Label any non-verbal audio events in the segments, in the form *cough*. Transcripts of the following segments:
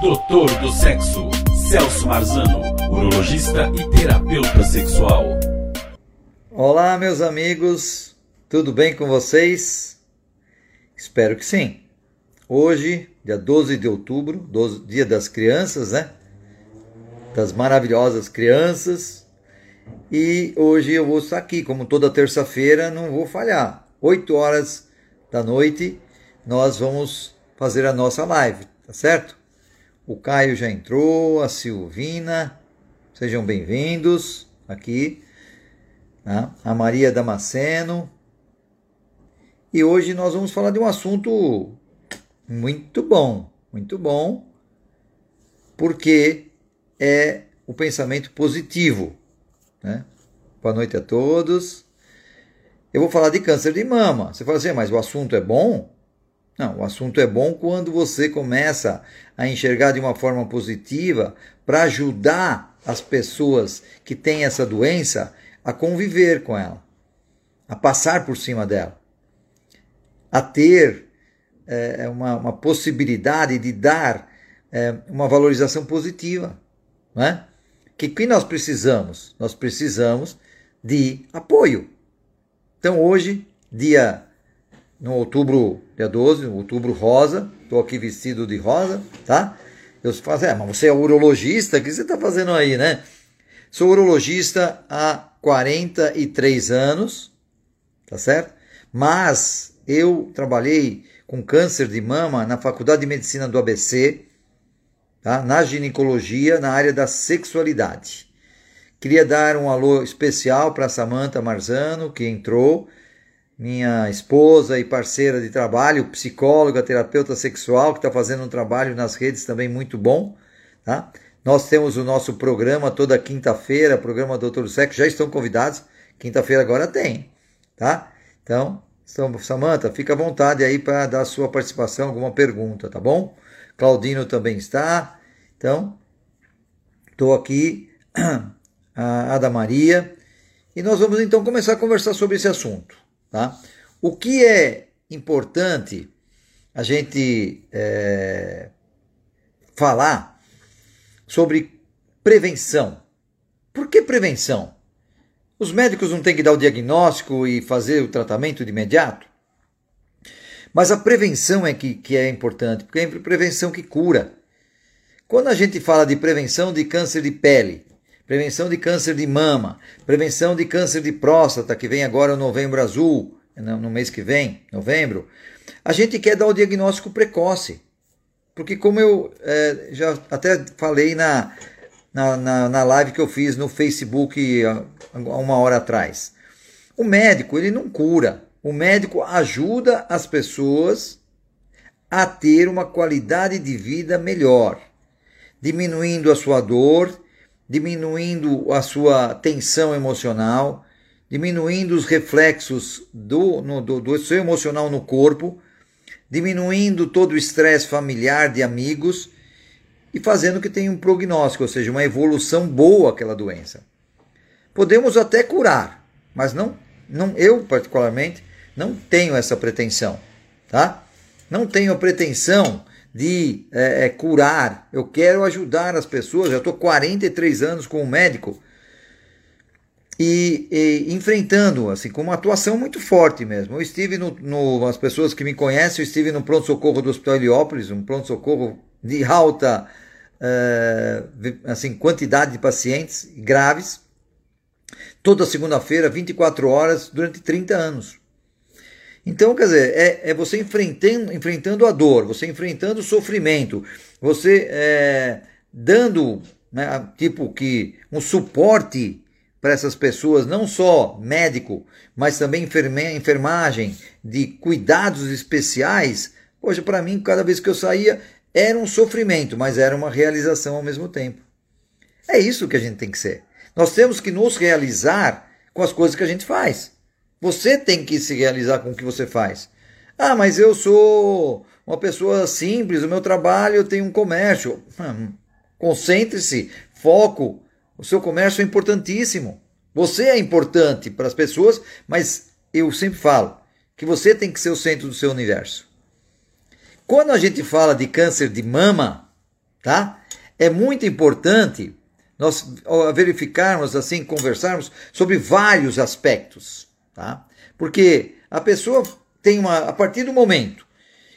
Doutor do Sexo, Celso Marzano, urologista e terapeuta sexual. Olá, meus amigos, tudo bem com vocês? Espero que sim. Hoje, dia 12 de outubro, 12, dia das crianças, né? Das maravilhosas crianças. E hoje eu vou estar aqui, como toda terça-feira, não vou falhar. 8 horas da noite, nós vamos fazer a nossa live, tá certo? O Caio já entrou, a Silvina, sejam bem-vindos aqui. Tá? A Maria Damasceno. E hoje nós vamos falar de um assunto muito bom, muito bom, porque é o pensamento positivo. Né? Boa noite a todos. Eu vou falar de câncer de mama. Você fala assim, mas o assunto é bom? Não, o assunto é bom quando você começa a enxergar de uma forma positiva para ajudar as pessoas que têm essa doença a conviver com ela, a passar por cima dela, a ter é, uma, uma, possibilidade de dar é, uma valorização positiva. Não é? Que que nós precisamos? Nós precisamos de apoio. Então hoje, dia no outubro, dia 12, outubro rosa, estou aqui vestido de rosa, tá? Eu falo, é, mas você é urologista, o que você está fazendo aí, né? Sou urologista há 43 anos, tá certo? Mas eu trabalhei com câncer de mama na Faculdade de Medicina do ABC, tá? na ginecologia, na área da sexualidade. Queria dar um alô especial para Samantha Marzano, que entrou minha esposa e parceira de trabalho, psicóloga, terapeuta sexual, que está fazendo um trabalho nas redes também muito bom. Tá? Nós temos o nosso programa toda quinta-feira, programa Doutor do Sexo, já estão convidados. Quinta-feira agora tem, tá? Então, Samanta, fica à vontade aí para dar sua participação, alguma pergunta, tá bom? Claudino também está. Então, estou aqui, *clears throat* a Ada Maria, e nós vamos então começar a conversar sobre esse assunto. Tá? O que é importante a gente é, falar sobre prevenção. Por que prevenção? Os médicos não têm que dar o diagnóstico e fazer o tratamento de imediato? Mas a prevenção é que, que é importante, porque é a prevenção que cura. Quando a gente fala de prevenção de câncer de pele, prevenção de câncer de mama, prevenção de câncer de próstata, que vem agora o novembro azul, no mês que vem, novembro, a gente quer dar o diagnóstico precoce. Porque como eu é, já até falei na, na, na, na, live que eu fiz no Facebook há uma hora atrás, o médico ele não cura. O médico ajuda as pessoas a ter uma qualidade de vida melhor, diminuindo a sua dor, diminuindo a sua tensão emocional, diminuindo os reflexos do, no, do, do seu emocional no corpo, diminuindo todo o estresse familiar de amigos e fazendo que tenha um prognóstico, ou seja, uma evolução boa aquela doença. Podemos até curar, mas não, não eu particularmente não tenho essa pretensão, tá? Não tenho a pretensão de é, é, curar. Eu quero ajudar as pessoas. Já estou 43 anos como médico e, e, enfrentando, assim, com uma atuação muito forte mesmo. Eu estive no, no, as pessoas que me conhecem, eu estive no pronto-socorro do Hospital Heliópolis, um pronto-socorro de alta, uh, assim, quantidade de pacientes graves, toda segunda-feira, 24 horas, durante 30 anos. Então, quer dizer, é, é você enfrentando, enfrentando a dor, você enfrentando o sofrimento, você é, dando, né, tipo que, um suporte para essas pessoas, não só médico, mas também enfermagem, de cuidados especiais, hoje para mim, cada vez que eu saía, era um sofrimento, mas era uma realização ao mesmo tempo. É isso que a gente tem que ser. Nós temos que nos realizar com as coisas que a gente faz. Você tem que se realizar com o que você faz. Ah, mas eu sou uma pessoa simples, o meu trabalho, eu tenho um comércio. Hum, concentre-se, foco. O seu comércio é importantíssimo. Você é importante para as pessoas, mas eu sempre falo que você tem que ser o centro do seu universo. Quando a gente fala de câncer de mama, tá? É muito importante nós verificarmos assim, conversarmos sobre vários aspectos, tá? Porque a pessoa tem uma a partir do momento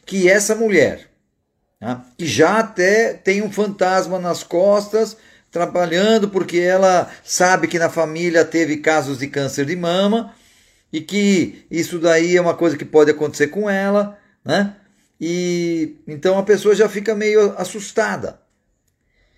que essa mulher, tá? que já até tem um fantasma nas costas, trabalhando porque ela sabe que na família teve casos de câncer de mama e que isso daí é uma coisa que pode acontecer com ela, né? E então a pessoa já fica meio assustada.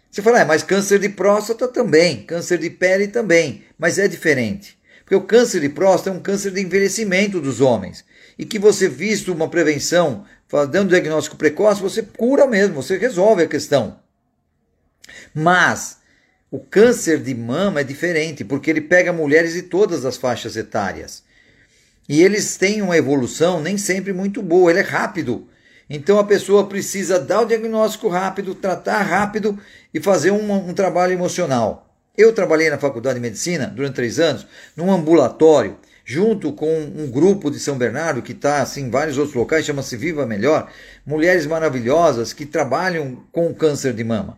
Você fala, é, mas câncer de próstata também, câncer de pele também, mas é diferente. Porque o câncer de próstata é um câncer de envelhecimento dos homens. E que você, visto uma prevenção, dando diagnóstico precoce, você cura mesmo, você resolve a questão. Mas o câncer de mama é diferente, porque ele pega mulheres de todas as faixas etárias. E eles têm uma evolução nem sempre muito boa, ele é rápido. Então a pessoa precisa dar o diagnóstico rápido, tratar rápido e fazer um, um trabalho emocional. Eu trabalhei na faculdade de medicina durante três anos, num ambulatório, junto com um grupo de São Bernardo que está assim, em vários outros locais, chama-se Viva Melhor, mulheres maravilhosas que trabalham com câncer de mama.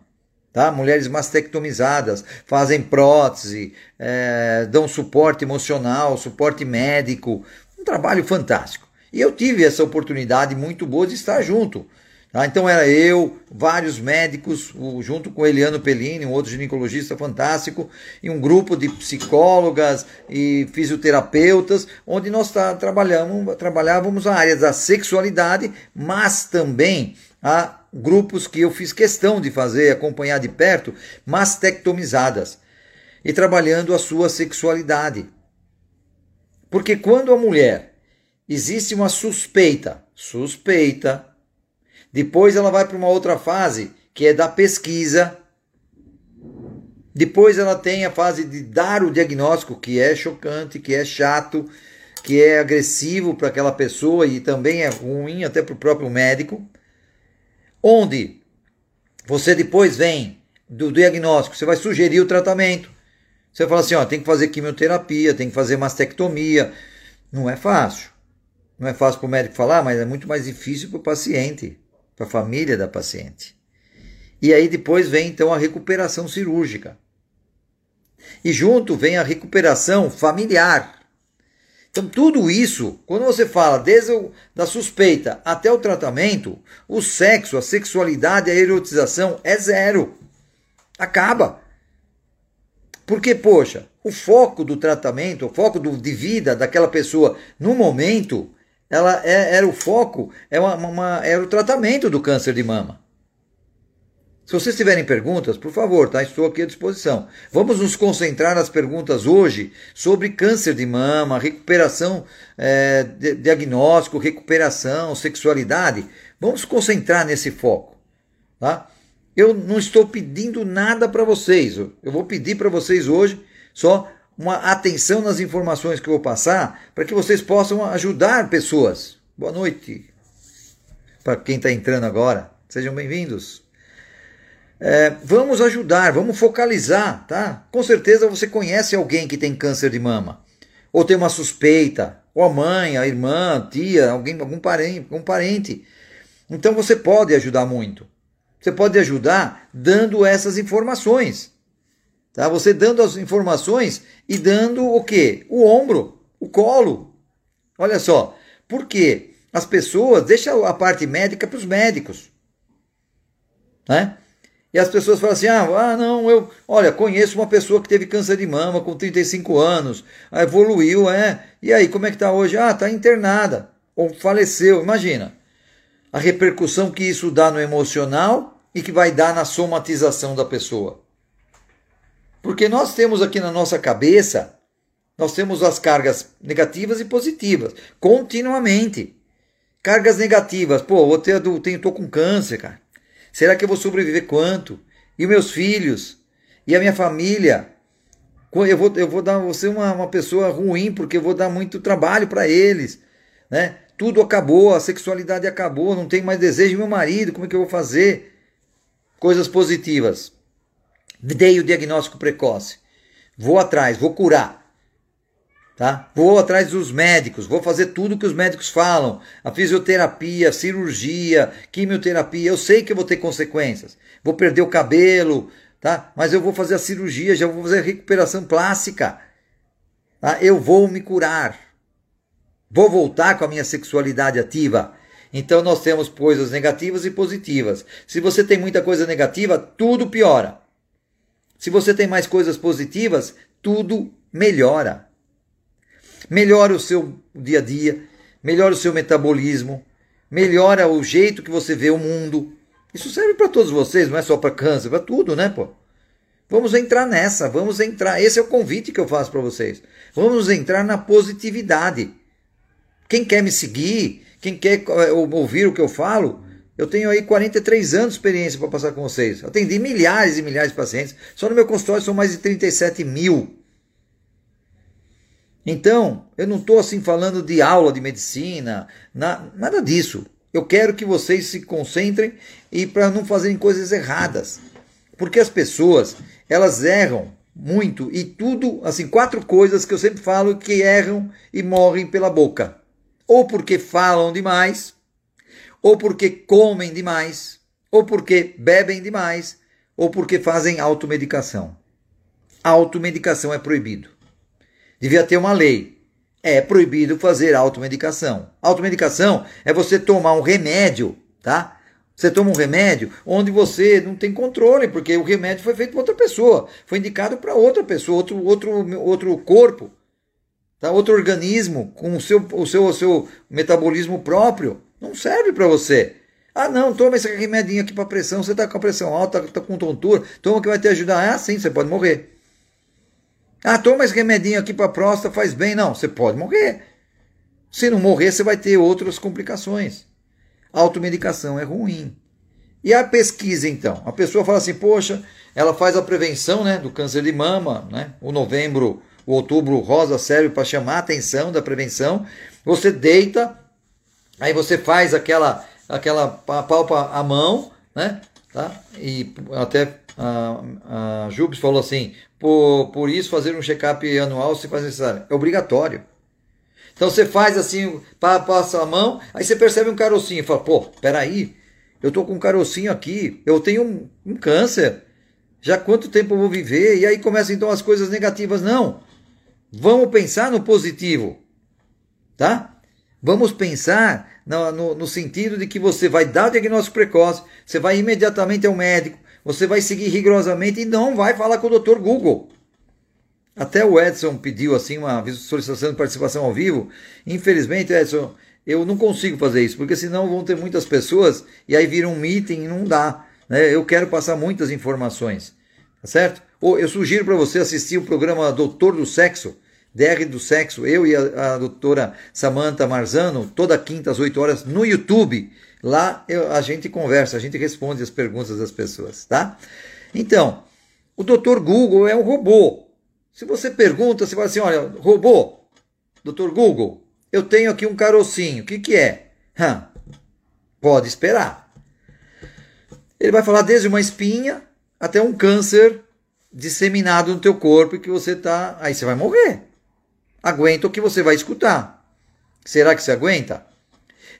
Tá? Mulheres mastectomizadas, fazem prótese, é, dão suporte emocional, suporte médico, um trabalho fantástico. E eu tive essa oportunidade muito boa de estar junto. Tá? Então era eu, vários médicos, junto com Eliano Pellini, um outro ginecologista fantástico, e um grupo de psicólogas e fisioterapeutas, onde nós trabalhamos, trabalhávamos a área da sexualidade, mas também a grupos que eu fiz questão de fazer, acompanhar de perto, mastectomizadas e trabalhando a sua sexualidade. Porque quando a mulher existe uma suspeita, suspeita, depois ela vai para uma outra fase, que é da pesquisa. Depois ela tem a fase de dar o diagnóstico, que é chocante, que é chato, que é agressivo para aquela pessoa e também é ruim até para o próprio médico onde você depois vem do diagnóstico, você vai sugerir o tratamento. Você fala assim, ó, tem que fazer quimioterapia, tem que fazer mastectomia. Não é fácil. Não é fácil para o médico falar, mas é muito mais difícil para o paciente, para a família da paciente. E aí depois vem então a recuperação cirúrgica. E junto vem a recuperação familiar. Então, tudo isso, quando você fala desde o, da suspeita até o tratamento, o sexo, a sexualidade, a erotização é zero. Acaba. Porque, poxa, o foco do tratamento, o foco do, de vida daquela pessoa no momento, ela é, era o foco, é uma, uma, era o tratamento do câncer de mama. Se vocês tiverem perguntas, por favor, tá? estou aqui à disposição. Vamos nos concentrar nas perguntas hoje sobre câncer de mama, recuperação, é, diagnóstico, recuperação, sexualidade. Vamos concentrar nesse foco. Tá? Eu não estou pedindo nada para vocês. Eu vou pedir para vocês hoje só uma atenção nas informações que eu vou passar para que vocês possam ajudar pessoas. Boa noite para quem está entrando agora. Sejam bem-vindos. É, vamos ajudar, vamos focalizar, tá? Com certeza você conhece alguém que tem câncer de mama, ou tem uma suspeita, ou a mãe, a irmã, a tia, alguém, algum parente, algum parente. Então você pode ajudar muito. Você pode ajudar dando essas informações. Tá? Você dando as informações e dando o quê? O ombro, o colo. Olha só, por quê? As pessoas deixam a parte médica para os médicos. Né? E as pessoas falam assim: ah, ah, não, eu, olha, conheço uma pessoa que teve câncer de mama com 35 anos, evoluiu, é. E aí, como é que está hoje? Ah, está internada, ou faleceu. Imagina a repercussão que isso dá no emocional e que vai dar na somatização da pessoa. Porque nós temos aqui na nossa cabeça, nós temos as cargas negativas e positivas, continuamente. Cargas negativas, pô, eu tenho, tô com câncer, cara. Será que eu vou sobreviver quanto? E meus filhos? E a minha família? Eu vou, eu vou dar você uma, uma pessoa ruim porque eu vou dar muito trabalho para eles, né? Tudo acabou, a sexualidade acabou, não tenho mais desejo de meu marido, como é que eu vou fazer? Coisas positivas. Dei o diagnóstico precoce. Vou atrás, vou curar. Tá? Vou atrás dos médicos, vou fazer tudo que os médicos falam, a fisioterapia, a cirurgia, quimioterapia, eu sei que eu vou ter consequências. Vou perder o cabelo, tá? Mas eu vou fazer a cirurgia, já vou fazer a recuperação plástica. Tá? Eu vou me curar. Vou voltar com a minha sexualidade ativa. Então nós temos coisas negativas e positivas. Se você tem muita coisa negativa, tudo piora. Se você tem mais coisas positivas, tudo melhora melhora o seu dia a dia, melhora o seu metabolismo, melhora o jeito que você vê o mundo. Isso serve para todos vocês, não é só para câncer, para tudo, né, pô? Vamos entrar nessa, vamos entrar. Esse é o convite que eu faço para vocês. Vamos entrar na positividade. Quem quer me seguir, quem quer eh, ouvir o que eu falo, eu tenho aí 43 anos de experiência para passar com vocês. Atendi milhares e milhares de pacientes. Só no meu consultório são mais de 37 mil. Então, eu não estou assim falando de aula de medicina, na, nada disso. Eu quero que vocês se concentrem e para não fazerem coisas erradas. Porque as pessoas, elas erram muito e tudo, assim, quatro coisas que eu sempre falo que erram e morrem pela boca. Ou porque falam demais, ou porque comem demais, ou porque bebem demais, ou porque fazem automedicação. Automedicação é proibido. Devia ter uma lei. É proibido fazer automedicação. Automedicação é você tomar um remédio, tá? Você toma um remédio onde você não tem controle, porque o remédio foi feito para outra pessoa, foi indicado para outra pessoa, outro, outro, outro corpo, tá? outro organismo com o seu, o seu, o seu metabolismo próprio. Não serve para você. Ah, não, toma esse remedinho aqui para pressão, você está com a pressão alta, está com tontura, toma que vai te ajudar. Ah, sim, você pode morrer. Ah, toma esse remedinho aqui para próstata, faz bem. Não, você pode morrer. Se não morrer, você vai ter outras complicações. A automedicação é ruim. E a pesquisa, então? A pessoa fala assim, poxa, ela faz a prevenção né, do câncer de mama, né? O novembro, o outubro rosa serve para chamar a atenção da prevenção. Você deita, aí você faz aquela, aquela palpa a mão, né? Tá? E até a, a Jubes falou assim: por, por isso fazer um check-up anual se faz necessário. É obrigatório. Então você faz assim, passa a mão, aí você percebe um carocinho, fala, pô, peraí, eu tô com um carocinho aqui, eu tenho um, um câncer, já quanto tempo eu vou viver? E aí começam então as coisas negativas. Não, vamos pensar no positivo, tá? Vamos pensar no, no, no sentido de que você vai dar o diagnóstico precoce, você vai imediatamente ao médico, você vai seguir rigorosamente e não vai falar com o Dr. Google. Até o Edson pediu assim uma solicitação de participação ao vivo. Infelizmente, Edson, eu não consigo fazer isso, porque senão vão ter muitas pessoas e aí vira um meeting e não dá. Né? Eu quero passar muitas informações, tá certo? Ou eu sugiro para você assistir o programa Doutor do Sexo, DR do Sexo, eu e a, a doutora Samantha Marzano, toda quinta às 8 horas no YouTube. Lá eu, a gente conversa, a gente responde as perguntas das pessoas, tá? Então, o Dr. Google é um robô. Se você pergunta, você fala assim, olha, robô, Dr. Google, eu tenho aqui um carocinho, o que, que é? Pode esperar. Ele vai falar desde uma espinha até um câncer disseminado no teu corpo e que você tá, aí você vai morrer. Aguenta o que você vai escutar. Será que você aguenta?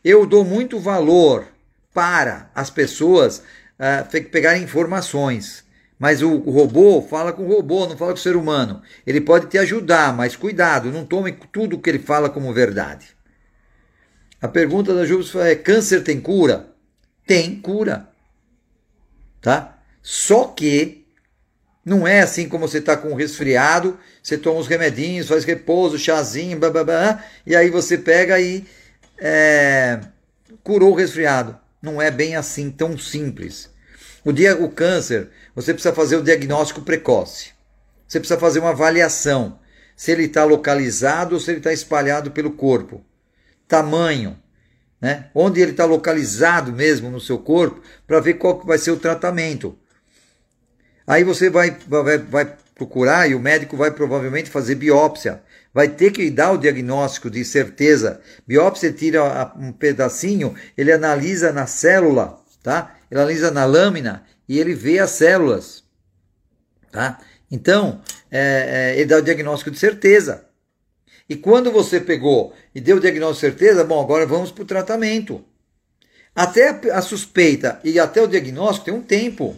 Eu dou muito valor para as pessoas uh, pegarem informações. Mas o, robô fala com o robô, não fala com o ser humano. Ele pode te ajudar, mas cuidado, não tome tudo que ele fala como verdade. A pergunta da Júpiter é: câncer tem cura? Tem cura. Tá? Só que não é assim como você está com resfriado, você toma os remedinhos, faz repouso, chazinho, blá, blá, blá, e aí você pega e é, curou o resfriado. Não é bem assim tão simples. O, dia, o câncer, você precisa fazer o diagnóstico precoce. Você precisa fazer uma avaliação se ele está localizado ou se ele está espalhado pelo corpo. Tamanho, né? onde ele está localizado mesmo no seu corpo, para ver qual vai ser o tratamento. Aí você vai, vai, vai procurar e o médico vai provavelmente fazer biópsia vai ter que dar o diagnóstico de certeza. Biópsia tira um pedacinho, ele analisa na célula, tá? Ele analisa na lâmina e ele vê as células, tá? Então, é, é, ele dá o diagnóstico de certeza. E quando você pegou e deu o diagnóstico de certeza, bom, agora vamos para o tratamento. Até a suspeita e até o diagnóstico tem um tempo.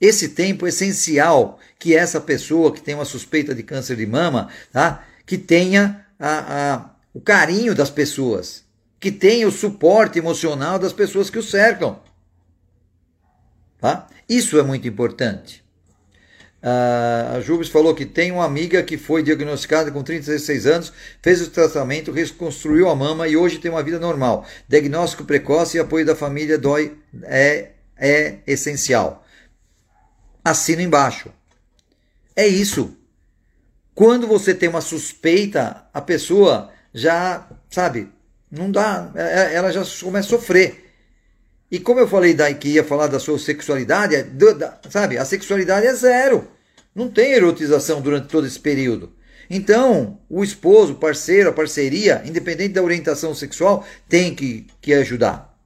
Esse tempo é essencial que essa pessoa que tem uma suspeita de câncer de mama, tá? que tenha a, a, o carinho das pessoas, que tenha o suporte emocional das pessoas que o cercam. Tá? Isso é muito importante. Uh, a Jubes falou que tem uma amiga que foi diagnosticada com 36 anos, fez o tratamento, reconstruiu a mama e hoje tem uma vida normal. Diagnóstico precoce e apoio da família dói é, é essencial. Assina embaixo. É isso. Quando você tem uma suspeita, a pessoa já, sabe, não dá, é, é, ela já começa a sofrer. E como eu falei daí que ia falar da sua sexualidade, é sabe, a sexualidade é zero. Não tem erotização durante todo esse período. Então, o esposo, o parceiro, a parceria, independente da orientação sexual, tem que, que ajudar.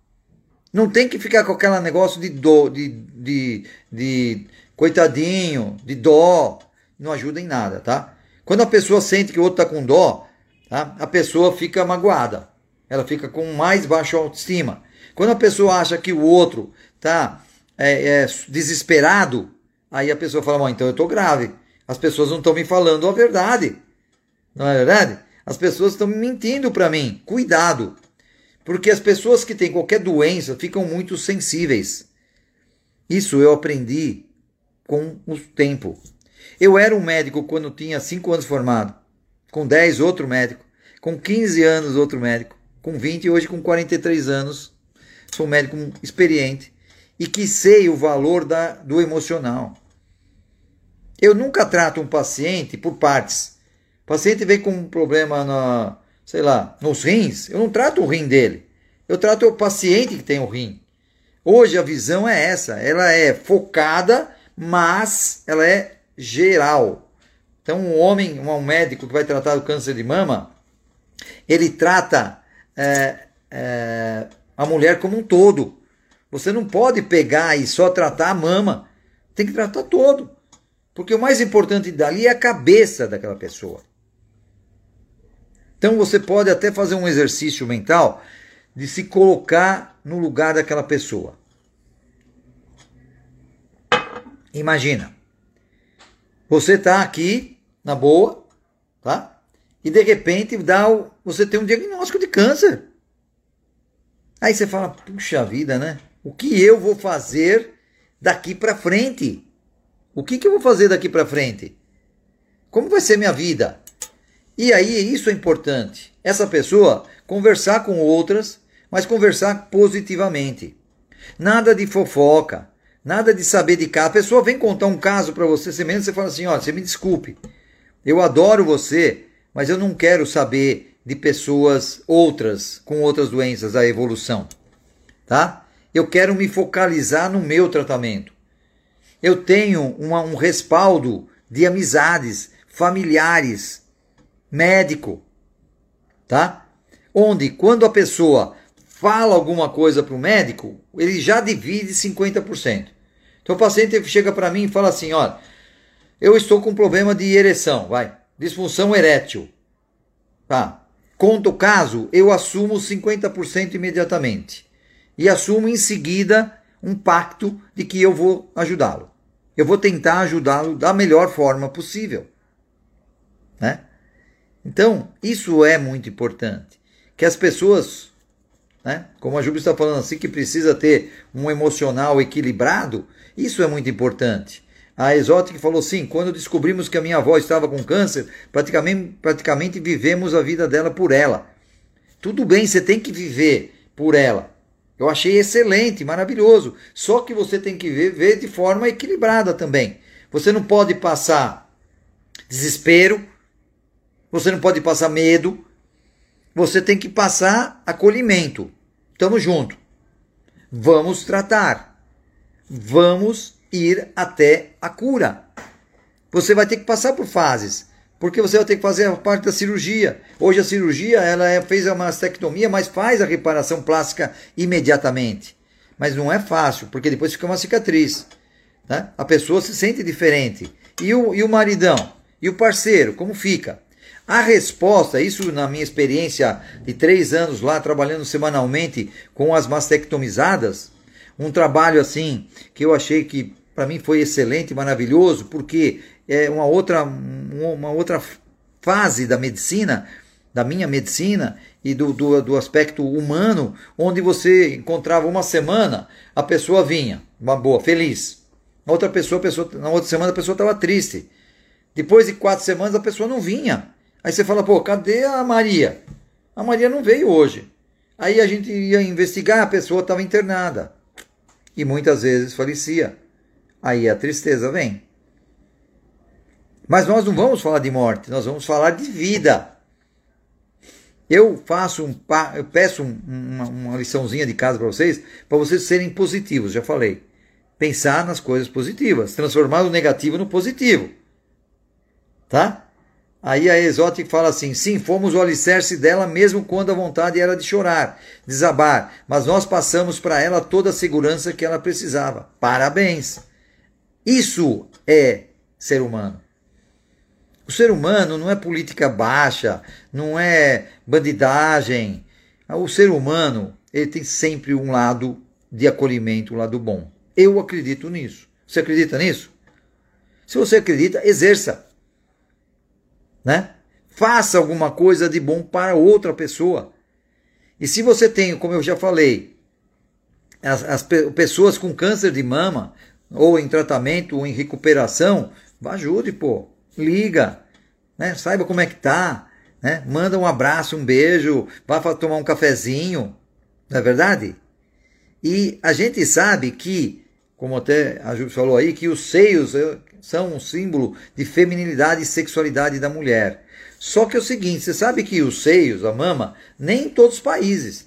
Não tem que ficar com aquele negócio de dó, de, de, de coitadinho, de dó. Não ajuda em nada, tá? Quando a pessoa sente que o outro está com dó, tá? a pessoa fica magoada. Ela fica com mais baixa autoestima. Quando a pessoa acha que o outro está é, é, desesperado, aí a pessoa fala, então eu estou grave. As pessoas não estão me falando a verdade. Não é verdade? As pessoas estão mentindo para mim. Cuidado. Porque as pessoas que têm qualquer doença ficam muito sensíveis. Isso eu aprendi com o tempo. Eu era um médico quando tinha 5 anos formado. Com 10, outro médico. Com 15 anos, outro médico. Com 20 e hoje com 43 anos, sou um médico experiente e que sei o valor da, do emocional. Eu nunca trato um paciente por partes. O paciente vem com um problema na, sei lá, nos rins, eu não trato o rim dele. Eu trato o paciente que tem o rim. Hoje a visão é essa, ela é focada, mas ela é geral. Então, um homem, um médico que vai tratar o câncer de mama, ele trata é, é, a mulher como um todo. Você não pode pegar e só tratar a mama. Tem que tratar todo. Porque o mais importante dali é a cabeça daquela pessoa. Então você pode até fazer um exercício mental de se colocar no lugar daquela pessoa. Imagina, você está aqui na boa, tá? E de repente dá o, você tem um diagnóstico de câncer. Aí você fala, puxa vida, né? O que eu vou fazer daqui para frente? O que, que eu vou fazer daqui para frente? Como vai ser minha vida? E aí isso é importante. Essa pessoa conversar com outras, mas conversar positivamente. Nada de fofoca, nada de saber de cá. A pessoa vem contar um caso para você, você mesmo você fala assim, ó, você me desculpe. Eu adoro você, mas eu não quero saber de pessoas outras com outras doenças, a evolução, tá? Eu quero me focalizar no meu tratamento. Eu tenho uma, um respaldo de amizades, familiares, médico, tá? Onde quando a pessoa fala alguma coisa para o médico, ele já divide 50%. Então o paciente chega para mim e fala assim, olha, eu estou com problema de ereção, vai, disfunção erétil. Tá? Conta o caso, eu assumo 50% imediatamente. E assumo em seguida um pacto de que eu vou ajudá-lo. Eu vou tentar ajudá-lo da melhor forma possível. Né? Então, isso é muito importante. Que as pessoas, né, como a Júlia está falando assim, que precisa ter um emocional equilibrado, isso é muito importante. A Exotic falou sim, quando descobrimos que a minha avó estava com câncer, praticamente, praticamente vivemos a vida dela por ela. Tudo bem, você tem que viver por ela. Eu achei excelente, maravilhoso. Só que você tem que ver de forma equilibrada também. Você não pode passar desespero, você não pode passar medo, você tem que passar acolhimento. Tamo junto. Vamos tratar. Vamos ir até a cura. Você vai ter que passar por fases, porque você vai ter que fazer a parte da cirurgia. Hoje a cirurgia ela é, fez a mastectomia, mas faz a reparação plástica imediatamente. Mas não é fácil, porque depois fica uma cicatriz. Né? A pessoa se sente diferente. E o, e o maridão? E o parceiro? Como fica? A resposta, isso na minha experiência de três anos lá trabalhando semanalmente com as mastectomizadas, um trabalho assim que eu achei que para mim foi excelente, maravilhoso, porque é uma outra, uma outra fase da medicina, da minha medicina e do, do, do aspecto humano, onde você encontrava uma semana, a pessoa vinha, uma boa, feliz. Outra pessoa, pessoa na outra semana a pessoa estava triste. Depois de quatro semanas a pessoa não vinha. Aí você fala, pô, cadê a Maria? A Maria não veio hoje. Aí a gente ia investigar, a pessoa estava internada. E muitas vezes falecia. Aí a tristeza vem. Mas nós não vamos falar de morte, nós vamos falar de vida. Eu faço um, eu peço uma, uma liçãozinha de casa para vocês, para vocês serem positivos, já falei. Pensar nas coisas positivas, transformar o negativo no positivo. Tá? Aí a Exotic fala assim: sim, fomos o alicerce dela mesmo quando a vontade era de chorar, desabar, mas nós passamos para ela toda a segurança que ela precisava. Parabéns! Isso é ser humano. O ser humano não é política baixa, não é bandidagem. O ser humano ele tem sempre um lado de acolhimento, um lado bom. Eu acredito nisso. Você acredita nisso? Se você acredita, exerça né? Faça alguma coisa de bom para outra pessoa. E se você tem, como eu já falei, as, as pessoas com câncer de mama, ou em tratamento, ou em recuperação, ajude, pô. Liga, né? Saiba como é que tá, né? Manda um abraço, um beijo, vá tomar um cafezinho, não é verdade? E a gente sabe que, como até a Ju falou aí, que os seios são um símbolo de feminilidade e sexualidade da mulher. Só que é o seguinte, você sabe que os seios, a mama, nem em todos os países.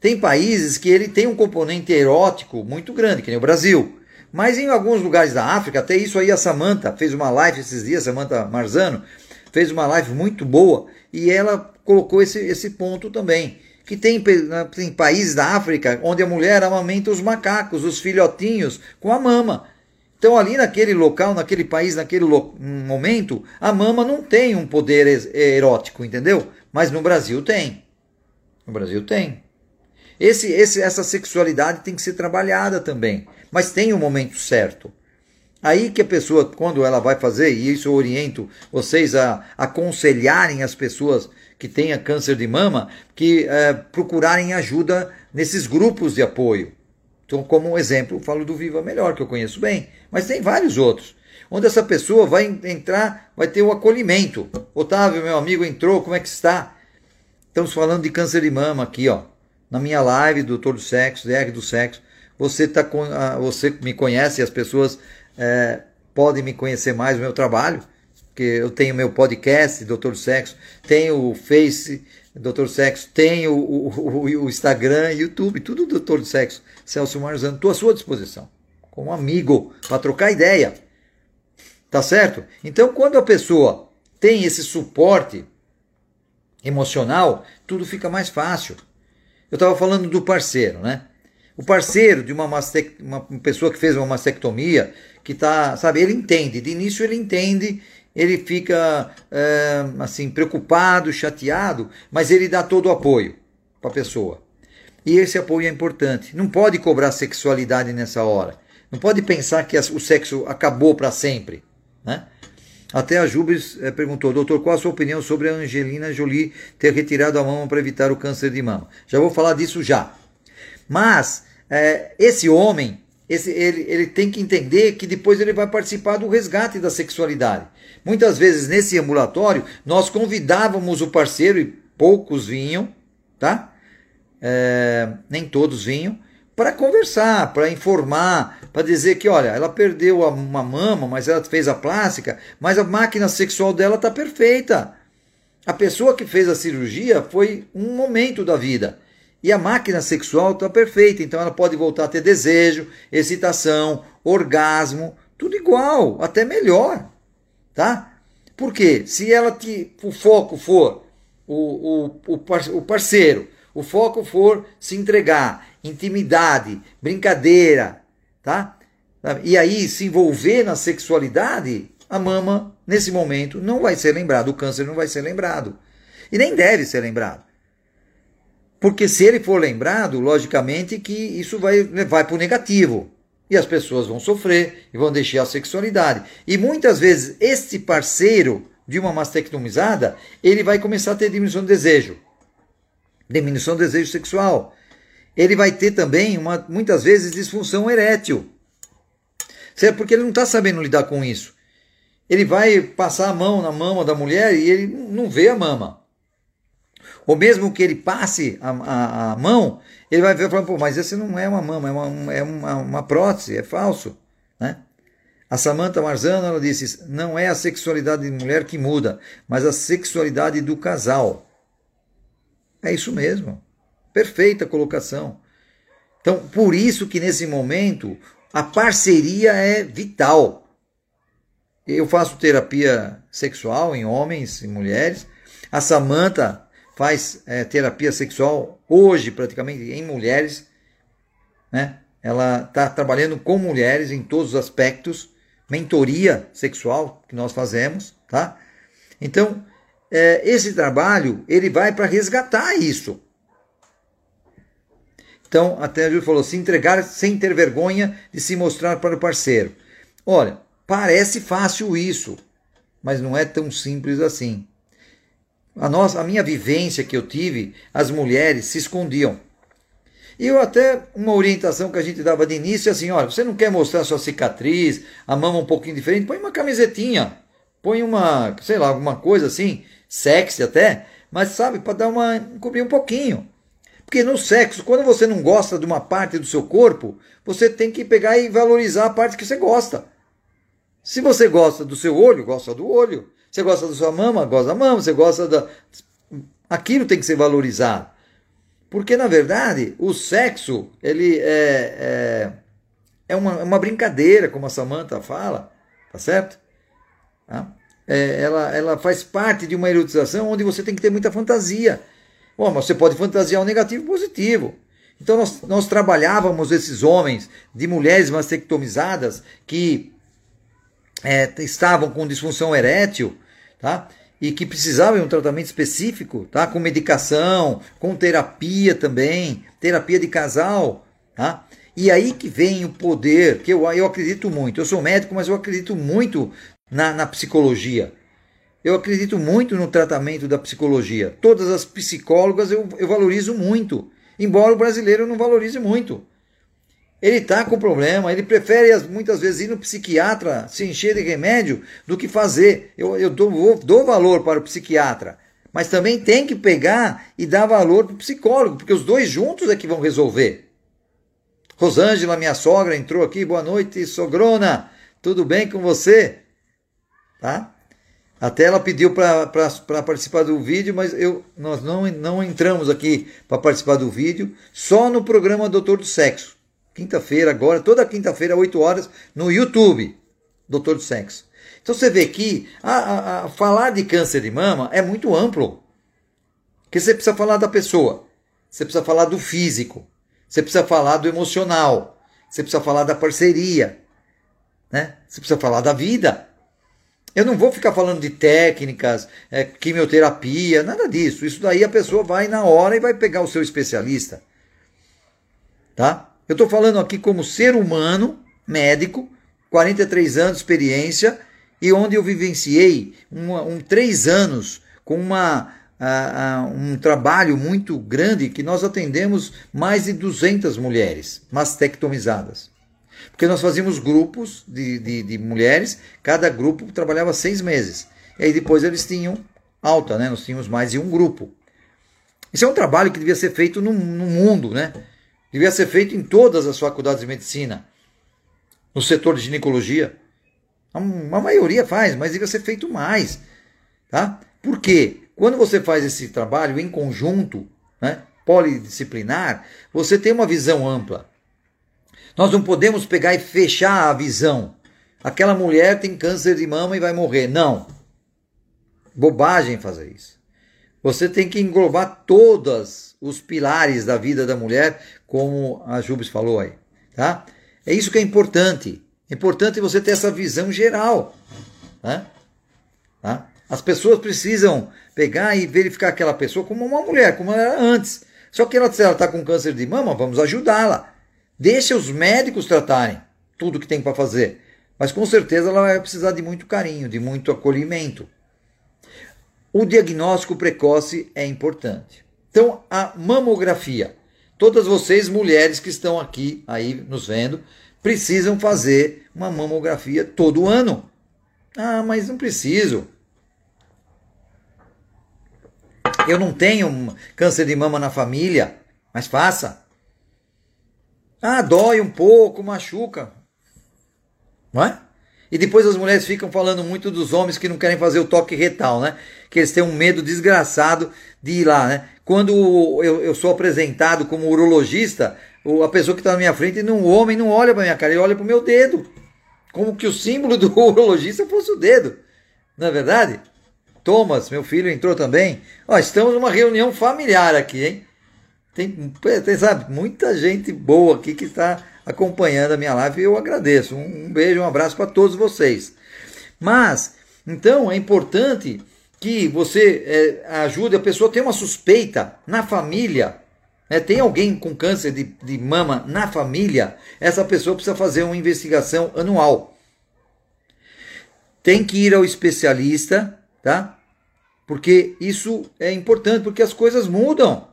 Tem países que ele tem um componente erótico muito grande, que nem o Brasil. Mas em alguns lugares da África, até isso aí a Samantha fez uma live esses dias, Samantha Marzano, fez uma live muito boa e ela colocou esse, esse ponto também. Que tem, tem países da África onde a mulher amamenta os macacos, os filhotinhos, com a mama. Então, ali naquele local, naquele país, naquele momento, a mama não tem um poder erótico, entendeu? Mas no Brasil tem. No Brasil tem. Esse, esse, essa sexualidade tem que ser trabalhada também. Mas tem um momento certo. Aí que a pessoa, quando ela vai fazer, e isso eu oriento vocês a aconselharem as pessoas que tenham câncer de mama, que é, procurarem ajuda nesses grupos de apoio. Então, como exemplo, falo do Viva Melhor, que eu conheço bem, mas tem vários outros, onde essa pessoa vai entrar, vai ter o um acolhimento. Otávio, meu amigo, entrou, como é que está? Estamos falando de câncer de mama aqui, ó, na minha live, Doutor do Sexo, DR do Sexo. Você, tá com, você me conhece, as pessoas é, podem me conhecer mais o meu trabalho, que eu tenho meu podcast, Doutor do Sexo, tenho o Face, Doutor Sexo, tem o, o, o, Instagram, YouTube, tudo Doutor do Sexo, Celso Marzano, estou à sua disposição, como amigo, para trocar ideia. Tá certo? Então, quando a pessoa tem esse suporte emocional, tudo fica mais fácil. Eu estava falando do parceiro, né? O parceiro de uma, mastec... uma pessoa que fez uma mastectomia, que tá, sabe, ele entende, de início ele entende ele fica é, assim preocupado, chateado, mas ele dá todo o apoio para a pessoa. E esse apoio é importante. Não pode cobrar sexualidade nessa hora. Não pode pensar que o sexo acabou para sempre. Né? Até a Jubes é, perguntou, doutor, qual a sua opinião sobre a Angelina Jolie ter retirado a mama para evitar o câncer de mama? Já vou falar disso já. Mas é, esse homem, esse, ele, ele tem que entender que depois ele vai participar do resgate da sexualidade. Muitas vezes nesse ambulatório nós convidávamos o parceiro e poucos vinham, tá? É, nem todos vinham, para conversar, para informar, para dizer que, olha, ela perdeu uma mama, mas ela fez a plástica, mas a máquina sexual dela está perfeita. A pessoa que fez a cirurgia foi um momento da vida. E a máquina sexual está perfeita, então ela pode voltar a ter desejo, excitação, orgasmo, tudo igual, até melhor tá? Porque se ela te, o foco for o, o, o parceiro, o foco for se entregar, intimidade, brincadeira, tá? E aí se envolver na sexualidade, a mama nesse momento, não vai ser lembrado, o câncer não vai ser lembrado. E nem deve ser lembrado. Porque se ele for lembrado, logicamente que isso vai, vai para o negativo. E as pessoas vão sofrer e vão deixar a sexualidade. E muitas vezes este parceiro de uma mastectomizada, ele vai começar a ter diminuição de desejo. Diminuição do desejo sexual. Ele vai ter também, uma, muitas vezes, disfunção erétil. Certo? Porque ele não está sabendo lidar com isso. Ele vai passar a mão na mama da mulher e ele não vê a mama. Ou mesmo que ele passe a, a, a mão, ele vai ver e falar, pô, mas esse não é uma mama, é uma, é uma, uma prótese, é falso. Né? A Samantha Marzano ela disse: não é a sexualidade de mulher que muda, mas a sexualidade do casal. É isso mesmo. Perfeita colocação. Então, por isso que nesse momento a parceria é vital. Eu faço terapia sexual em homens e mulheres. A Samantha faz é, terapia sexual hoje praticamente em mulheres, né? Ela está trabalhando com mulheres em todos os aspectos, mentoria sexual que nós fazemos, tá? Então é, esse trabalho ele vai para resgatar isso. Então até Júlia falou se entregar sem ter vergonha de se mostrar para o parceiro. Olha, parece fácil isso, mas não é tão simples assim a, nossa, a minha vivência que eu tive, as mulheres se escondiam. E eu até, uma orientação que a gente dava de início é assim, olha, você não quer mostrar sua cicatriz, a mama um pouquinho diferente, põe uma camisetinha, põe uma, sei lá, alguma coisa assim, sexy até, mas sabe, para dar uma, cobrir um pouquinho. Porque no sexo, quando você não gosta de uma parte do seu corpo, você tem que pegar e valorizar a parte que você gosta. Se você gosta do seu olho, gosta do olho. Você gosta da sua mama? Gosta da mama. Você gosta da. Aquilo tem que ser valorizado. Porque, na verdade, o sexo, ele é, é, é uma, é uma brincadeira, como a Samantha fala, tá certo? Tá? É, ela, ela faz parte de uma erotização onde você tem que ter muita fantasia. Bom, mas você pode fantasiar o negativo e positivo. Então nós, nós trabalhávamos esses homens de mulheres mastectomizadas que é, estavam com disfunção erétil tá? E que precisavam de um tratamento específico, tá? Com medicação, com terapia também, terapia de casal, tá? E aí que vem o poder, que eu, eu acredito muito. Eu sou médico, mas eu acredito muito na, na psicologia. Eu acredito muito no tratamento da psicologia. Todas as psicólogas eu, eu valorizo muito, embora o brasileiro não valorize muito. Ele está com problema, ele prefere muitas vezes ir no psiquiatra se encher de remédio do que fazer. Eu, eu dou, dou valor para o psiquiatra, mas também tem que pegar e dar valor para o psicólogo, porque os dois juntos é que vão resolver. Rosângela, minha sogra, entrou aqui. Boa noite, sogrona. Tudo bem com você? Tá? Até ela pediu para participar do vídeo, mas eu, nós não, não entramos aqui para participar do vídeo, só no programa Doutor do Sexo. Quinta-feira, agora, toda quinta-feira, 8 horas, no YouTube, Doutor do Sexo. Então você vê que a, a, a falar de câncer de mama é muito amplo. Porque você precisa falar da pessoa, você precisa falar do físico, você precisa falar do emocional, você precisa falar da parceria, né? você precisa falar da vida. Eu não vou ficar falando de técnicas, é, quimioterapia, nada disso. Isso daí a pessoa vai na hora e vai pegar o seu especialista. Tá? Eu estou falando aqui como ser humano, médico, 43 anos de experiência, e onde eu vivenciei um, três anos com uma, um trabalho muito grande que nós atendemos mais de 200 mulheres mastectomizadas. Porque nós fazíamos grupos de, de, de mulheres, cada grupo trabalhava seis meses. E aí depois eles tinham alta, né? Nós tínhamos mais de um grupo. Isso é um trabalho que devia ser feito no, no mundo, né? Devia ser feito em todas as faculdades de medicina, no setor de ginecologia. A, maioria faz, mas devia ser feito mais. Tá? Por quê? Quando você faz esse trabalho em conjunto, né, polidisciplinar, você tem uma visão ampla. Nós não podemos pegar e fechar a visão. Aquela mulher tem câncer de mama e vai morrer. Não. Bobagem fazer isso. Você tem que englobar todos os pilares da vida da mulher, como a Jubes falou aí, tá? É isso que é importante. É importante você ter essa visão geral, né? Tá? As pessoas precisam pegar e verificar aquela pessoa como uma mulher, como ela era antes. Só que ela, se ela está com câncer de mama, vamos ajudá-la. Deixa os médicos tratarem tudo que tem para fazer. Mas com certeza ela vai precisar de muito carinho, de muito acolhimento. O diagnóstico precoce é importante. Então, a mamografia. Todas vocês, mulheres que estão aqui aí nos vendo, precisam fazer uma mamografia todo ano. Ah, mas não preciso. Eu não tenho câncer de mama na família, mas faça. Ah, dói um pouco, machuca. Não é? E depois as mulheres ficam falando muito dos homens que não querem fazer o toque retal, né? Que eles têm um medo desgraçado de ir lá, né? Quando eu, eu sou apresentado como urologista, a pessoa que está na minha frente, não, o homem não olha para minha cara, ele olha para o meu dedo. Como que o símbolo do *laughs* urologista fosse o dedo. Não é verdade? Thomas, meu filho, entrou também. Ó, estamos numa reunião familiar aqui, hein? Tem, tem, sabe, muita gente boa aqui que está acompanhando a minha live e eu agradeço. Um, um beijo, um abraço para todos vocês. Mas, então, é importante que você é, ajude a pessoa a ter uma suspeita na família. Né? Tem alguém com câncer de, de mama na família? Essa pessoa precisa fazer uma investigação anual. Tem que ir ao especialista, tá? Porque isso é importante, porque as coisas mudam.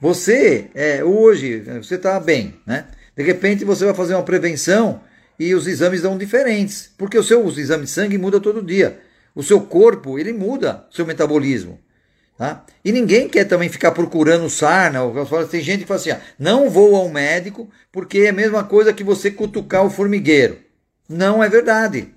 Você, é, hoje, você está bem, né? De repente você vai fazer uma prevenção e os exames dão diferentes, porque o seu exame de sangue muda todo dia. O seu corpo, ele muda, seu metabolismo. Tá? E ninguém quer também ficar procurando sarna. Tem gente que fala assim: ah, não vou ao médico porque é a mesma coisa que você cutucar o formigueiro. Não é verdade.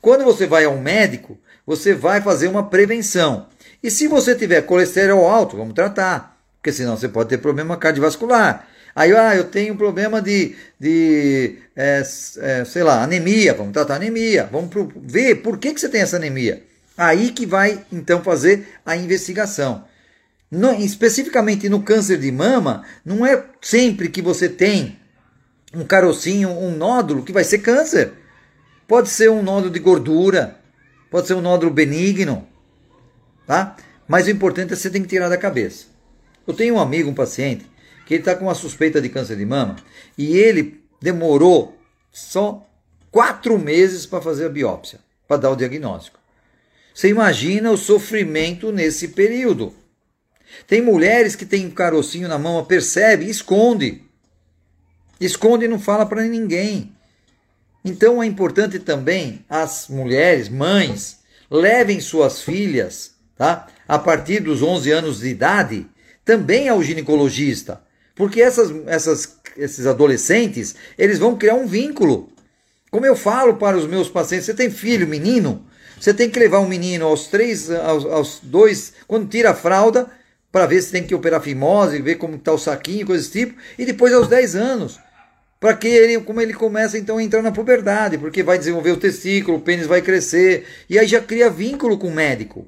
Quando você vai ao médico, você vai fazer uma prevenção. E se você tiver colesterol alto, vamos tratar porque senão você pode ter problema cardiovascular. Aí, ah, eu tenho problema de, de é, é, sei lá, anemia, vamos tratar anemia, vamos pro, ver por que, que você tem essa anemia. Aí que vai, então, fazer a investigação. No, especificamente no câncer de mama, não é sempre que você tem um carocinho, um nódulo que vai ser câncer. Pode ser um nódulo de gordura, pode ser um nódulo benigno, tá? Mas o importante é que você tem que tirar da cabeça. Eu tenho um amigo, um paciente, que ele está com uma suspeita de câncer de mama e ele demorou só quatro meses para fazer a biópsia, para dar o diagnóstico. Você imagina o sofrimento nesse período. Tem mulheres que têm um carocinho na mão, percebe, esconde. Esconde e não fala para ninguém. Então é importante também as mulheres, mães, levem suas filhas, tá? A partir dos 11 anos de idade, também ao ginecologista. Porque essas, essas, esses adolescentes, eles vão criar um vínculo. Como eu falo para os meus pacientes, você tem filho, menino, você tem que levar um menino aos três, aos, aos dois, quando tira a fralda, para ver se tem que operar fimose, ver como está o saquinho, coisas desse tipo, e depois aos 10 anos. Para que ele, como ele começa então a entrar na puberdade, porque vai desenvolver o testículo, o pênis vai crescer, e aí já cria vínculo com o médico.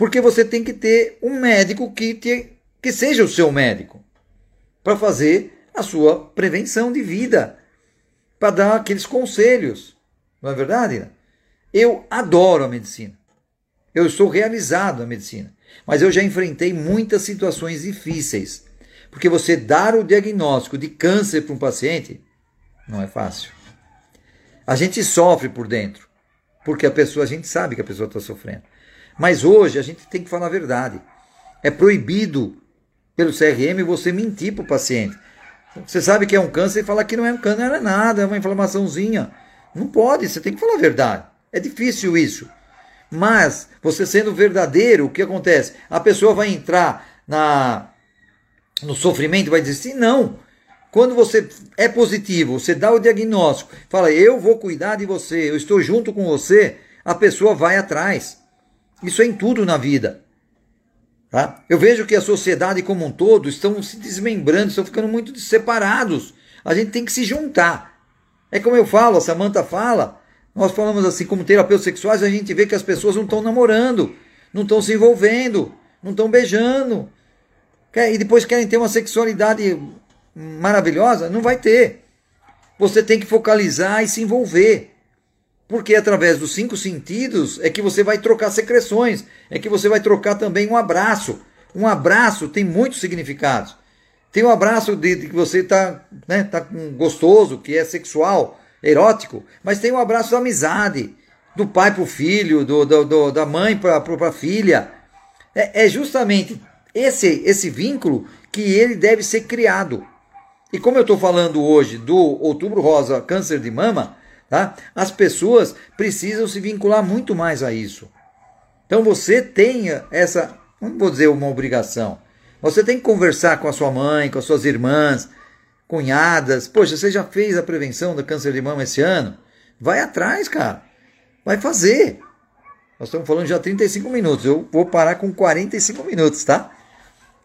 Porque você tem que ter um médico que, te, que seja o seu médico para fazer a sua prevenção de vida, para dar aqueles conselhos. Não é verdade? Eu adoro a medicina. Eu estou realizado na medicina. Mas eu já enfrentei muitas situações difíceis. Porque você dar o diagnóstico de câncer para um paciente não é fácil. A gente sofre por dentro. Porque a pessoa, a gente sabe que a pessoa está sofrendo. Mas hoje a gente tem que falar a verdade. É proibido pelo CRM você mentir para o paciente. Você sabe que é um câncer e falar que não é um câncer, não é nada, é uma inflamaçãozinha. Não pode, você tem que falar a verdade. É difícil isso. Mas você sendo verdadeiro, o que acontece? A pessoa vai entrar na no sofrimento vai dizer sim, não. Quando você é positivo, você dá o diagnóstico, fala eu vou cuidar de você, eu estou junto com você, a pessoa vai atrás. Isso é em tudo na vida. Tá? Eu vejo que a sociedade como um todo estão se desmembrando, estão ficando muito separados. A gente tem que se juntar. É como eu falo, a Samanta fala. Nós falamos assim, como terapeutas sexuais, a gente vê que as pessoas não estão namorando, não estão se envolvendo, não estão beijando. E depois querem ter uma sexualidade maravilhosa? Não vai ter. Você tem que focalizar e se envolver. Porque através dos cinco sentidos é que você vai trocar secreções, é que você vai trocar também um abraço. Um abraço tem muitos significados. Tem um abraço de, de que você está né, tá gostoso, que é sexual, erótico, mas tem um abraço da amizade, do pai para o filho, do, do, do, da mãe para a filha. É, é justamente esse, esse vínculo que ele deve ser criado. E como eu estou falando hoje do Outubro Rosa Câncer de Mama, Tá? As pessoas precisam se vincular muito mais a isso. Então você tenha essa, não vou dizer uma obrigação, você tem que conversar com a sua mãe, com as suas irmãs, cunhadas. Poxa, você já fez a prevenção do câncer de mama esse ano? Vai atrás, cara. Vai fazer. Nós estamos falando já 35 minutos. Eu vou parar com 45 minutos, tá?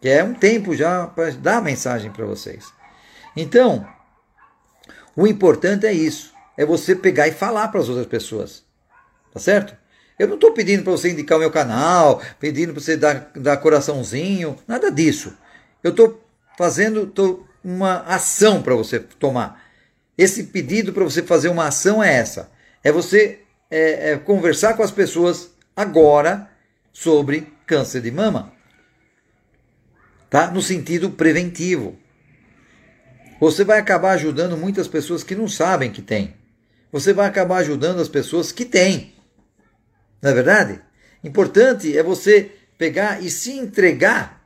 Que é um tempo já para dar a mensagem para vocês. Então, o importante é isso é você pegar e falar para as outras pessoas. Tá certo? Eu não estou pedindo para você indicar o meu canal, pedindo para você dar, dar coraçãozinho, nada disso. Eu estou fazendo tô uma ação para você tomar. Esse pedido para você fazer uma ação é essa: é você é, é conversar com as pessoas agora sobre câncer de mama, tá? No sentido preventivo. Você vai acabar ajudando muitas pessoas que não sabem que tem você vai acabar ajudando as pessoas que têm. Não é verdade? Importante é você pegar e se entregar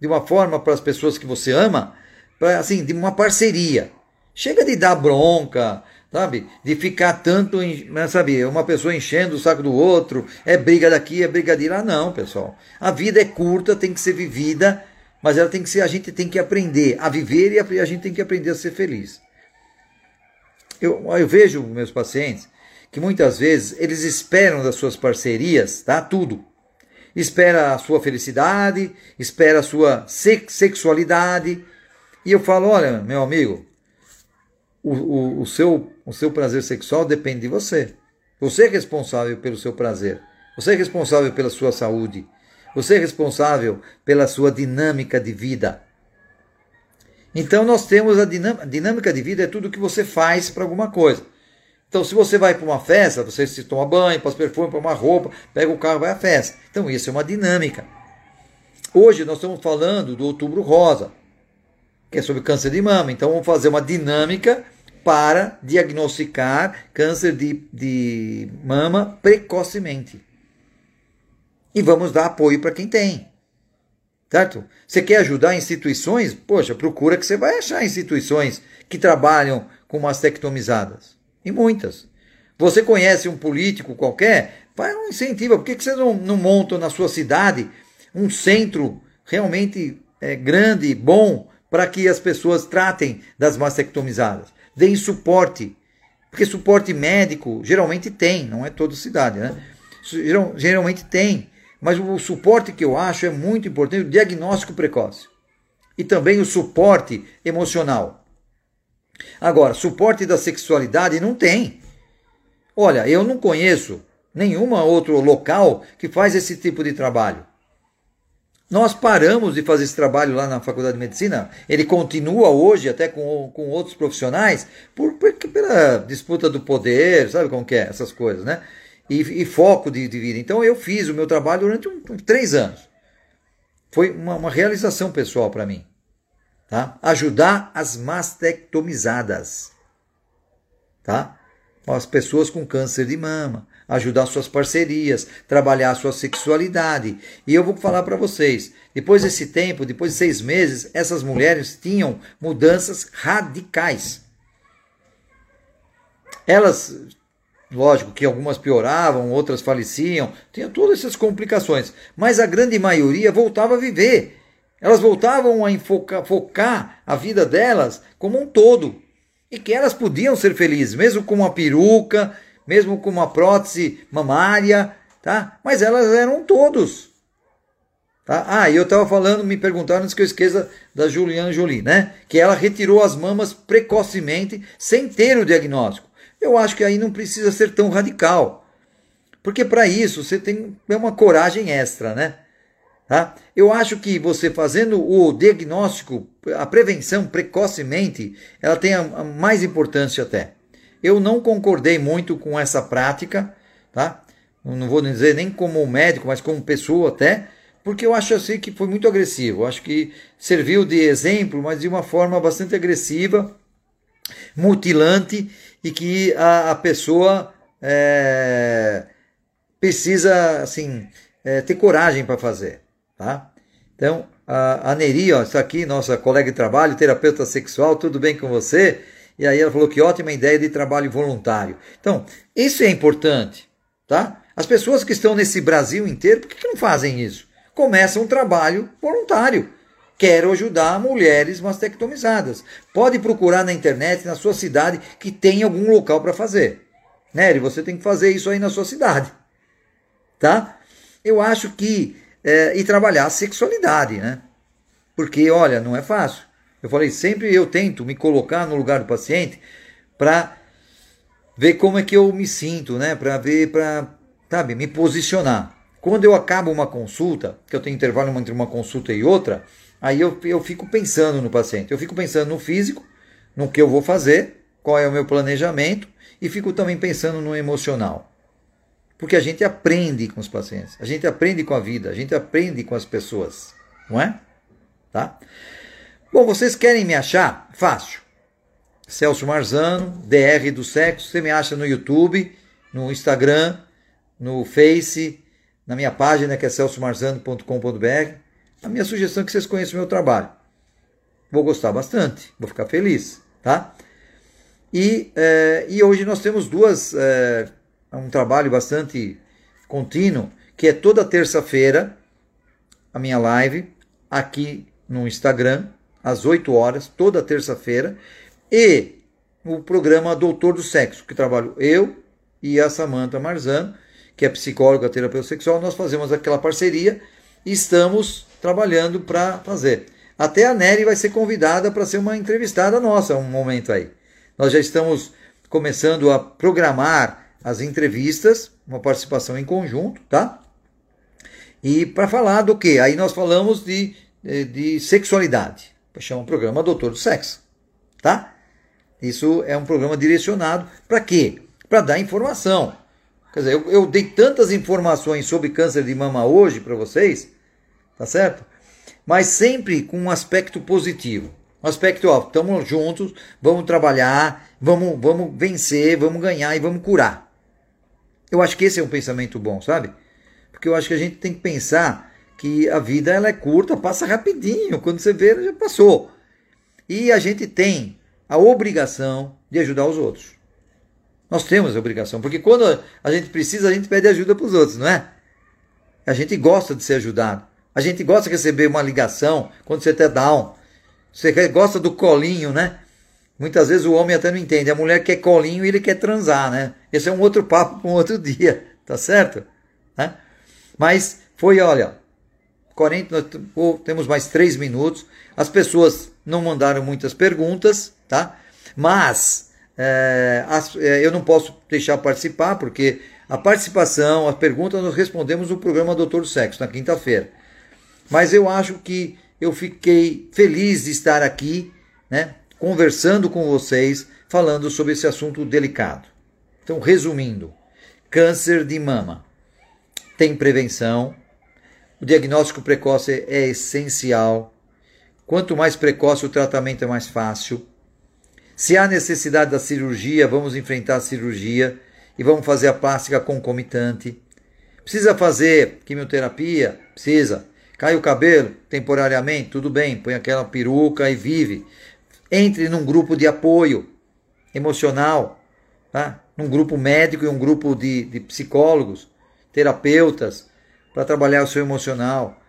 de uma forma para as pessoas que você ama, para assim, de uma parceria. Chega de dar bronca, sabe? De ficar tanto, né, sabe, uma pessoa enchendo o saco do outro, é briga daqui, é briga de lá, não, pessoal. A vida é curta, tem que ser vivida, mas ela tem que ser, a gente tem que aprender a viver e a gente tem que aprender a ser feliz. Eu, eu vejo meus pacientes que muitas vezes eles esperam das suas parcerias, tá? Tudo. Espera a sua felicidade, espera a sua sexualidade. E eu falo, olha, meu amigo, o, o, o, seu, o seu prazer sexual depende de você. Você é responsável pelo seu prazer. Você é responsável pela sua saúde. Você é responsável pela sua dinâmica de vida. Então nós temos a dinâmica de vida é tudo que você faz para alguma coisa. Então se você vai para uma festa, você se toma banho, passa perfume, põe uma roupa, pega o carro, vai à festa. Então isso é uma dinâmica. Hoje nós estamos falando do Outubro Rosa, que é sobre câncer de mama. Então vamos fazer uma dinâmica para diagnosticar câncer de, de mama precocemente. E vamos dar apoio para quem tem. Certo? Você quer ajudar instituições? Poxa, procura que você vai achar instituições que trabalham com mastectomizadas. E muitas. Você conhece um político qualquer? Vai um incentiva. Por que, você não, não na sua cidade um centro realmente é, grande, bom, para que as pessoas tratem das mastectomizadas? Deem suporte. Porque suporte médico geralmente tem, não é toda cidade, né? Geralmente tem. Mas o suporte que eu acho é muito importante, o diagnóstico precoce. E também o suporte emocional. Agora, suporte da sexualidade não tem. Olha, eu não conheço nenhuma outro local que faz esse tipo de trabalho. Nós paramos de fazer esse trabalho lá na Faculdade de Medicina. Ele continua hoje, até com, com outros profissionais, por, por, pela disputa do poder, sabe como que é? Essas coisas, né? E, e foco de, de, vida. Então eu fiz o meu trabalho durante um, três anos. Foi uma, uma realização pessoal para mim. Tá? Ajudar as mastectomizadas. Tá? As pessoas com câncer de mama, ajudar suas parcerias, trabalhar sua sexualidade. E eu vou falar para vocês, depois desse tempo, depois de seis meses, essas mulheres tinham mudanças radicais. Elas Lógico que algumas pioravam, outras faleciam, tinha todas essas complicações. Mas a grande maioria voltava a viver. Elas voltavam a enfocar, focar a vida delas como um todo. E que elas podiam ser felizes, mesmo com uma peruca, mesmo com uma prótese mamária, tá? Mas elas eram todos. Tá? Ah, e eu estava falando, me perguntaram antes que eu esqueça da Juliana Jolie, né? Que ela retirou as mamas precocemente, sem ter o diagnóstico eu acho que aí não precisa ser tão radical. Porque para isso você tem é uma coragem extra, né? Tá? Eu acho que você fazendo o diagnóstico, a prevenção precocemente, ela tem a, mais importância até. Eu não concordei muito com essa prática, tá? Não vou dizer nem como médico, mas como pessoa até, porque eu acho assim que foi muito agressivo. Eu acho que serviu de exemplo, mas de uma forma bastante agressiva, mutilante e que a, a pessoa é, precisa assim é, ter coragem para fazer, tá? Então a, a Neri, ó, está aqui, nossa colega de trabalho, terapeuta sexual, tudo bem com você? E aí ela falou que ótima ideia de trabalho voluntário. Então, isso é importante, tá? As pessoas que estão nesse Brasil inteiro, por que, que não fazem isso? Começam um trabalho voluntário. Quero ajudar mulheres mastectomizadas. Pode procurar na internet, na sua cidade, que tem algum local para fazer. Nery, você tem que fazer isso aí na sua cidade. Tá? Eu acho que é, e trabalhar a sexualidade, né? Porque, olha, não é fácil. Eu falei, sempre eu tento me colocar no lugar do paciente para ver como é que eu me sinto, né? Para ver, para, sabe, me posicionar. Quando eu acabo uma consulta, que eu tenho intervalo entre uma consulta e outra, aí eu, eu fico pensando no paciente. Eu fico pensando no físico, no que eu vou fazer, qual é o meu planejamento, e fico também pensando no emocional. Porque a gente aprende com os pacientes, a gente aprende com a vida, a gente aprende com as pessoas, não é? Tá? Bom, vocês querem me achar? Fácil. Celso Marzano, DR do Sexo, você me acha no YouTube, no Instagram, no Face, na minha página que é celsomarzano.com.br. A minha sugestão é que vocês conheçam o meu trabalho. Vou gostar bastante, vou ficar feliz, tá? E, é, e hoje nós temos duas é, é um trabalho bastante contínuo, que é toda terça-feira a minha live aqui no Instagram, às 8 horas, toda terça-feira, e o programa Doutor do Sexo, que trabalho eu e a Samantha Marzano, que é psicóloga, terapeuta sexual, nós fazemos aquela parceria e estamos trabalhando para fazer. Até a Nery vai ser convidada para ser uma entrevistada nossa um momento aí. Nós já estamos começando a programar as entrevistas, uma participação em conjunto, tá? E para falar do que? Aí nós falamos de, de, de sexualidade. Chama o programa Doutor do Sexo, tá? Isso é um programa direcionado para quê? Para dar informação. Quer dizer, eu, eu, dei tantas informações sobre câncer de mama hoje para vocês, tá certo? Mas sempre com um aspecto positivo. Um aspecto, ó, estamos juntos, vamos trabalhar, vamos, vamos vencer, vamos ganhar e vamos curar. Eu acho que esse é um pensamento bom, sabe? Porque eu acho que a gente tem que pensar que a vida ela é curta, passa rapidinho. Quando você vê, já passou. E a gente tem a obrigação de ajudar os outros. Nós temos a obrigação, porque quando a gente precisa, a gente pede ajuda para os outros, não é? A gente gosta de ser ajudado. A gente gosta de receber uma ligação quando você está down. Você gosta do colinho, né? Muitas vezes o homem até não entende. A mulher quer colinho e ele quer transar, né? Esse é um outro papo para um outro *laughs* dia, tá certo? Né? Mas foi, olha, 40, nós temos mais três minutos. As pessoas não mandaram muitas perguntas, tá? Mas é, as, é, eu não posso deixar participar, porque a participação, as perguntas, nós respondemos no programa Doutor do Sexo, na quinta-feira. Mas eu acho que eu fiquei feliz de estar aqui, né? conversando com vocês, falando sobre esse assunto delicado. Então, resumindo, câncer de mama tem prevenção, o diagnóstico precoce é essencial. Quanto mais precoce o tratamento é mais fácil. Se há necessidade da cirurgia, vamos enfrentar a cirurgia e vamos fazer a plástica concomitante. Precisa fazer quimioterapia? Precisa. Cai o cabelo temporariamente? Tudo bem, põe aquela peruca e vive. Entre num grupo de apoio emocional, tá? num grupo médico e um grupo de, de psicólogos, terapeutas, para trabalhar o seu emocional.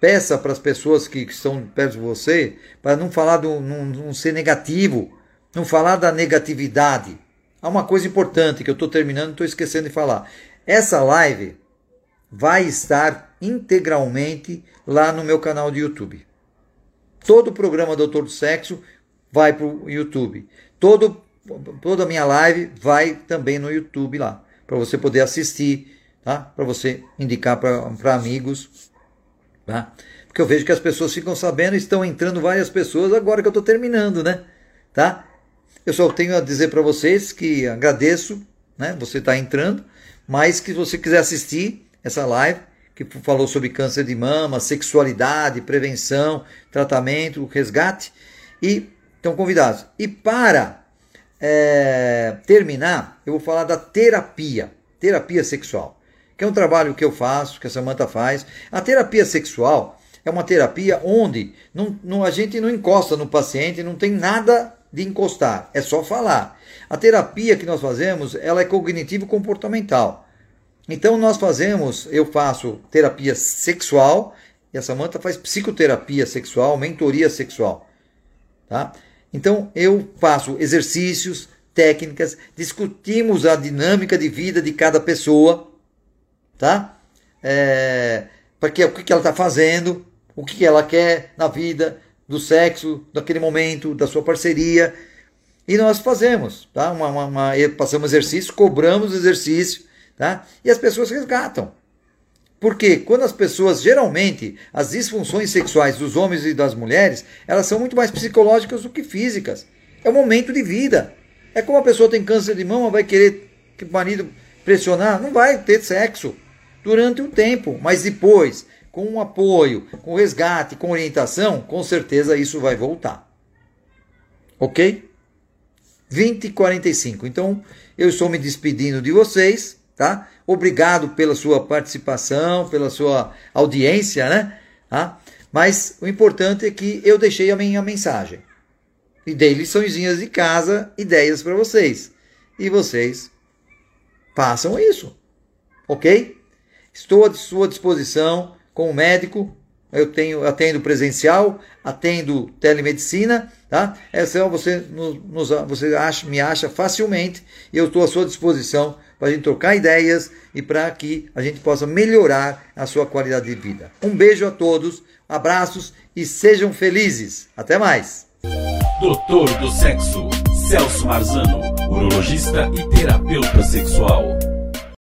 Peça para as pessoas que, que estão perto de você, para não falar, do, não, ser negativo, não falar da negatividade. Há uma coisa importante que eu estou terminando, estou esquecendo de falar. Essa live vai estar integralmente lá no meu canal de YouTube. Todo o programa Doutor do Sexo vai para o YouTube. Todo, toda a minha live vai também no YouTube lá, para você poder assistir, tá? Para você indicar para amigos, tá? Porque eu vejo que as pessoas ficam sabendo, estão entrando várias pessoas agora que eu estou terminando, né? Tá? Eu só tenho a dizer para vocês que agradeço, né? Você está entrando, mas que você quiser assistir essa live que falou sobre câncer de mama, sexualidade, prevenção, tratamento, resgate, e estão convidados. E para é, terminar, eu vou falar da terapia, terapia sexual, que é um trabalho que eu faço, que a Samanta faz. A terapia sexual é uma terapia onde não, não, a gente não encosta no paciente, não tem nada de encostar, é só falar. A terapia que nós fazemos, ela é cognitivo-comportamental. Então nós fazemos, eu faço terapia sexual e a Samanta faz psicoterapia sexual, mentoria sexual, tá? Então eu faço exercícios, técnicas, discutimos a dinâmica de vida de cada pessoa, tá? É, porque o que ela está fazendo, o que ela quer na vida, do sexo, daquele momento, da sua parceria. E nós fazemos, tá? Uma, uma, uma passamos exercício, cobramos exercício Tá? E as pessoas resgatam. Porque quando as pessoas, geralmente, as disfunções sexuais dos homens e das mulheres, elas são muito mais psicológicas do que físicas. É um momento de vida. É como a pessoa tem câncer de mama, vai querer que o marido pressionar, não vai ter sexo durante um tempo, mas depois, com um apoio, com resgate, com orientação, com certeza isso vai voltar. Ok? 20 e 45. Então, eu estou me despedindo de vocês tá? Obrigado pela sua participação, pela sua audiência, né? Tá? Mas o importante é que eu deixei a minha mensagem. E dei liçõezinhas de casa, ideias para vocês. E vocês façam isso. Ok? Estou à sua disposição como médico. Eu tenho atendo presencial, atendo telemedicina, tá? Essa é você nos, você acha, me acha facilmente e eu estou à sua disposição para a gente trocar ideias e para que a gente possa melhorar a sua qualidade de vida. Um beijo a todos, abraços e sejam felizes. Até mais. Doutor do Sexo, Celso Marzano, urologista e terapeuta sexual.